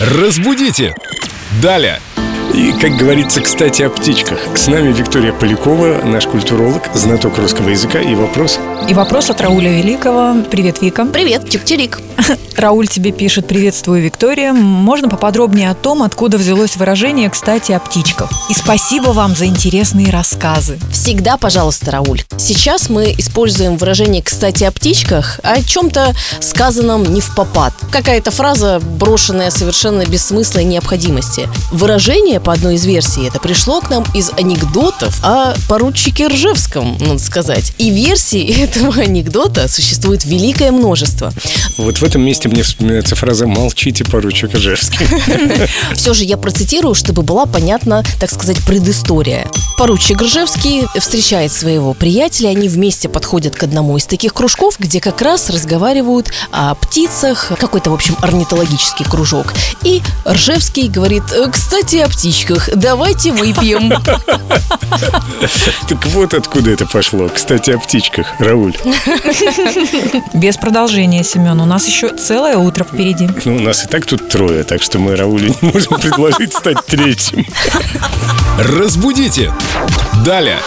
Разбудите! Далее! И, как говорится, кстати, о птичках. С нами Виктория Полякова, наш культуролог, знаток русского языка. И вопрос... И вопрос от Рауля Великого. Привет, Вика. Привет, Тюк-Тюрик. Рауль тебе пишет «Приветствую, Виктория». Можно поподробнее о том, откуда взялось выражение «кстати, о птичках». И спасибо вам за интересные рассказы. Всегда, пожалуйста, Рауль. Сейчас мы используем выражение «кстати, о птичках», о чем-то сказанном не в попад. Какая-то фраза, брошенная совершенно без смысла и необходимости. Выражение, по одной из версий, это пришло к нам из анекдотов о поручике Ржевском, надо сказать. И версий этого анекдота существует великое множество. Вот в этом месте мне вспоминается фраза «Молчите, поручик Ижевский». Все же я процитирую, чтобы была понятна, так сказать, предыстория. Поручик Ржевский встречает своего приятеля, они вместе подходят к одному из таких кружков, где как раз разговаривают о птицах, какой-то, в общем, орнитологический кружок. И Ржевский говорит, «Э, кстати, о птичках, давайте выпьем. Так вот откуда это пошло. Кстати, о птичках, Рауль. Без продолжения, Семен. У нас еще целое утро впереди. Ну, у нас и так тут трое, так что мы Раулю не можем предложить стать третьим. Разбудите! Далее!